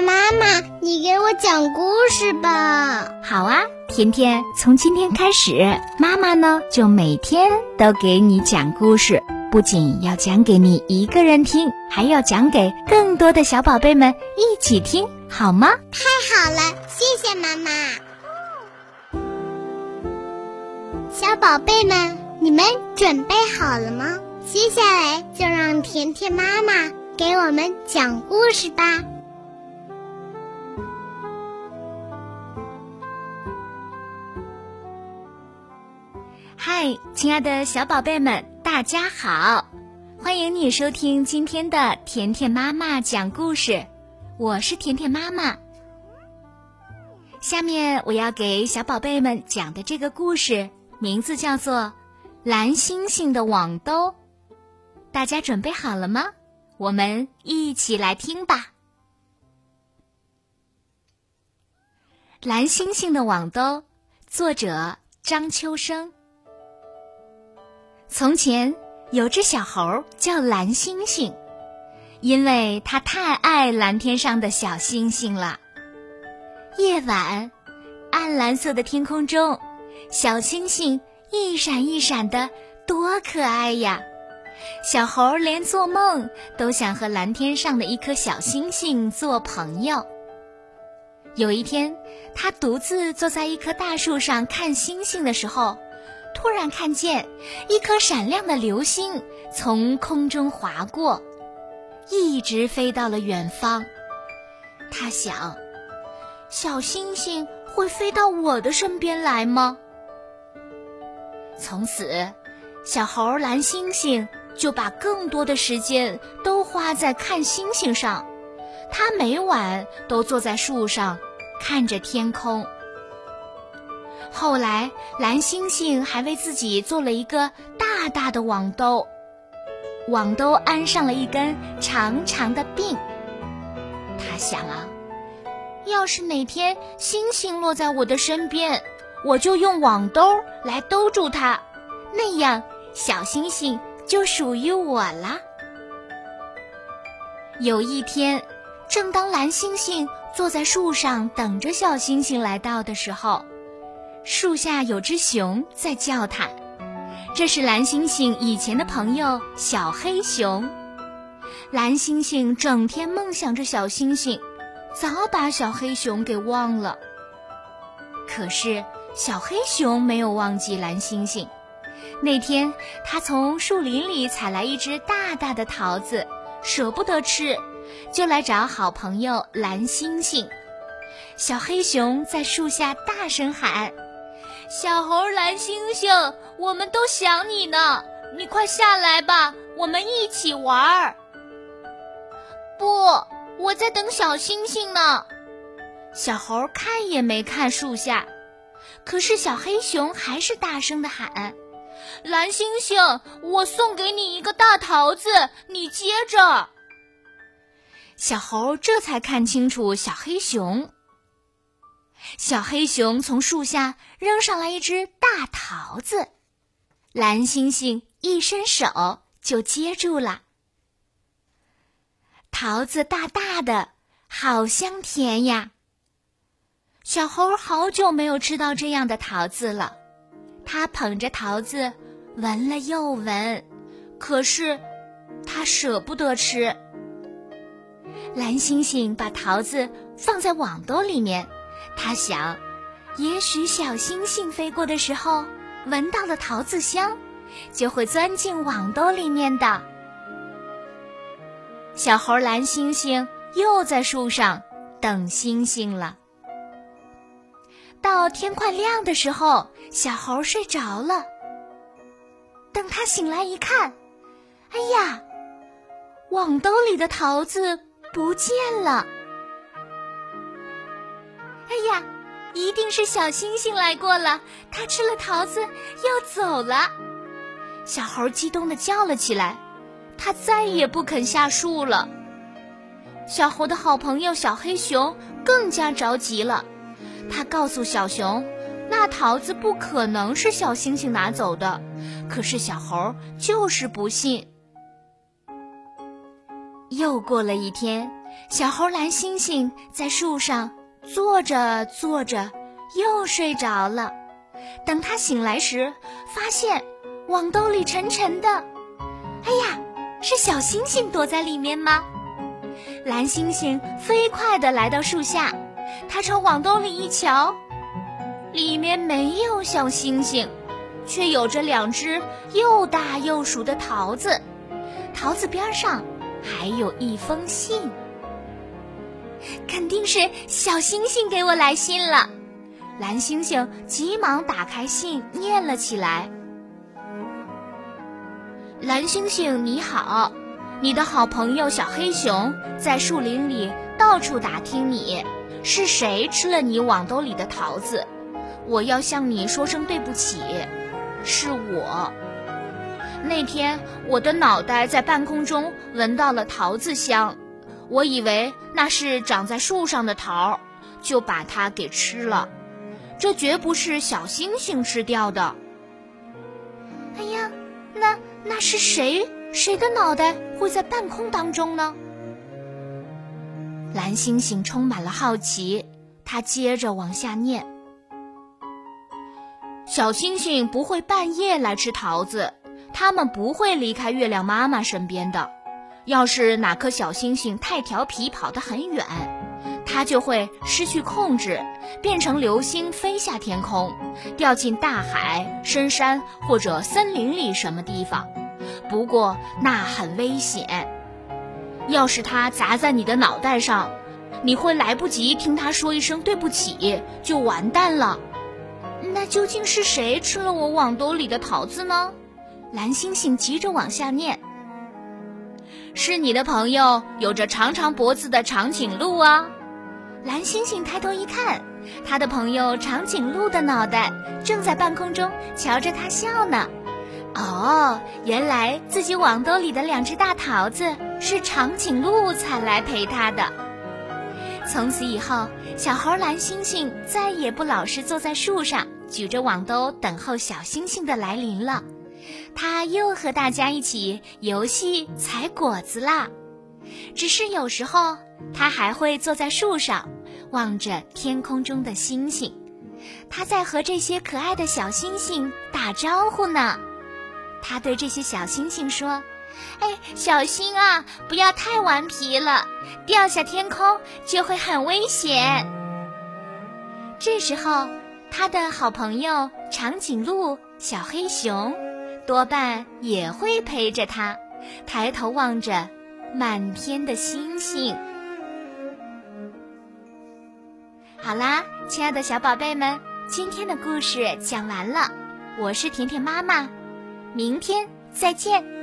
妈，妈妈，你给我讲故事吧。好啊，甜甜，从今天开始，妈妈呢就每天都给你讲故事，不仅要讲给你一个人听，还要讲给更多的小宝贝们一起听，好吗？太好了，谢谢妈妈。小宝贝们，你们准备好了吗？接下来就让甜甜妈妈给我们讲故事吧。嗨，亲爱的小宝贝们，大家好！欢迎你收听今天的甜甜妈妈讲故事，我是甜甜妈妈。下面我要给小宝贝们讲的这个故事，名字叫做《蓝星星的网兜》。大家准备好了吗？我们一起来听吧。《蓝星星的网兜》，作者张秋生。从前有只小猴叫蓝星星，因为它太爱蓝天上的小星星了。夜晚，暗蓝色的天空中，小星星一闪一闪的，多可爱呀！小猴连做梦都想和蓝天上的一颗小星星做朋友。有一天，他独自坐在一棵大树上看星星的时候，突然看见一颗闪亮的流星从空中划过，一直飞到了远方。他想：小星星会飞到我的身边来吗？从此，小猴蓝星星。就把更多的时间都花在看星星上，他每晚都坐在树上看着天空。后来，蓝星星还为自己做了一个大大的网兜，网兜安上了一根长长的柄。他想啊，要是哪天星星落在我的身边，我就用网兜来兜住它，那样小星星。就属于我了。有一天，正当蓝星星坐在树上等着小星星来到的时候，树下有只熊在叫它。这是蓝星星以前的朋友小黑熊。蓝星星整天梦想着小星星，早把小黑熊给忘了。可是小黑熊没有忘记蓝星星。那天，他从树林里采来一只大大的桃子，舍不得吃，就来找好朋友蓝星星。小黑熊在树下大声喊：“小猴蓝星星，我们都想你呢，你快下来吧，我们一起玩儿。”不，我在等小星星呢。小猴看也没看树下，可是小黑熊还是大声的喊。蓝星星，我送给你一个大桃子，你接着。小猴这才看清楚小黑熊。小黑熊从树下扔上来一只大桃子，蓝猩猩一伸手就接住了。桃子大大的，好香甜呀！小猴好久没有吃到这样的桃子了。它捧着桃子，闻了又闻，可是它舍不得吃。蓝星星把桃子放在网兜里面，他想，也许小星星飞过的时候闻到了桃子香，就会钻进网兜里面的。小猴蓝星星又在树上等星星了。到天快亮的时候，小猴睡着了。等他醒来一看，哎呀，网兜里的桃子不见了！一定是小星星来过了，他吃了桃子要走了。小猴激动的叫了起来，他再也不肯下树了。小猴的好朋友小黑熊更加着急了。他告诉小熊，那桃子不可能是小星星拿走的，可是小猴就是不信。又过了一天，小猴蓝星星在树上坐着坐着，又睡着了。等他醒来时，发现网兜里沉沉的。哎呀，是小星星躲在里面吗？蓝星星飞快地来到树下，他朝网兜里一瞧，里面没有小星星，却有着两只又大又熟的桃子。桃子边上还有一封信，肯定是小星星给我来信了。蓝星星急忙打开信，念了起来：“蓝星星，你好，你的好朋友小黑熊在树林里到处打听你，是谁吃了你网兜里的桃子？我要向你说声对不起，是我。那天我的脑袋在半空中闻到了桃子香，我以为那是长在树上的桃，就把它给吃了。”这绝不是小星星吃掉的。哎呀，那那是谁？谁的脑袋会在半空当中呢？蓝星星充满了好奇，他接着往下念：小星星不会半夜来吃桃子，它们不会离开月亮妈妈身边的。要是哪颗小星星太调皮，跑得很远。它就会失去控制，变成流星飞下天空，掉进大海、深山或者森林里什么地方。不过那很危险，要是它砸在你的脑袋上，你会来不及听它说一声对不起，就完蛋了。那究竟是谁吃了我网兜里的桃子呢？蓝星星急着往下念：“是你的朋友，有着长长脖子的长颈鹿啊。”蓝猩猩抬头一看，他的朋友长颈鹿的脑袋正在半空中瞧着他笑呢。哦，原来自己网兜里的两只大桃子是长颈鹿采来陪他的。从此以后，小猴蓝猩猩再也不老是坐在树上举着网兜等候小星星的来临了，他又和大家一起游戏采果子啦。只是有时候，他还会坐在树上。望着天空中的星星，他在和这些可爱的小星星打招呼呢。他对这些小星星说：“哎，小星啊，不要太顽皮了，掉下天空就会很危险。”这时候，他的好朋友长颈鹿、小黑熊多半也会陪着他，抬头望着满天的星星。好啦，亲爱的小宝贝们，今天的故事讲完了，我是甜甜妈妈，明天再见。